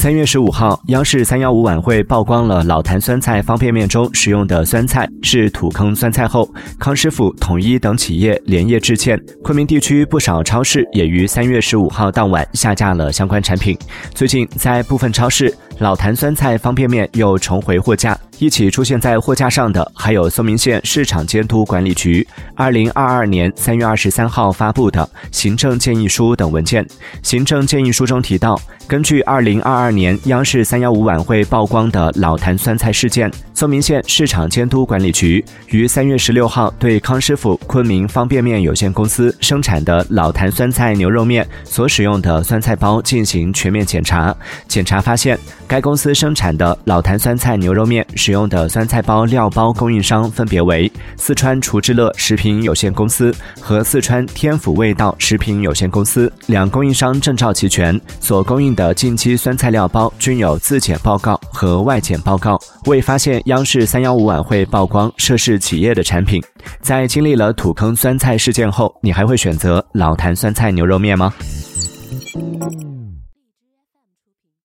三月十五号，央视三幺五晚会曝光了老坛酸菜方便面中使用的酸菜是土坑酸菜后，康师傅、统一等企业连夜致歉。昆明地区不少超市也于三月十五号当晚下架了相关产品。最近，在部分超市，老坛酸菜方便面又重回货架。一起出现在货架上的还有嵩明县市场监督管理局二零二二年三月二十三号发布的行政建议书等文件。行政建议书中提到，根据二零二二年央视三幺五晚会曝光的老坛酸菜事件，嵩明县市场监督管理局于三月十六号对康师傅昆明方便面有限公司生产的老坛酸菜牛肉面所使用的酸菜包进行全面检查。检查发现，该公司生产的老坛酸菜牛肉面。使用的酸菜包料包供应商分别为四川厨之乐食品有限公司和四川天府味道食品有限公司，两供应商证照齐全，所供应的近期酸菜料包均有自检报告和外检报告，未发现央视三幺五晚会曝光涉事企业的产品。在经历了土坑酸菜事件后，你还会选择老坛酸菜牛肉面吗？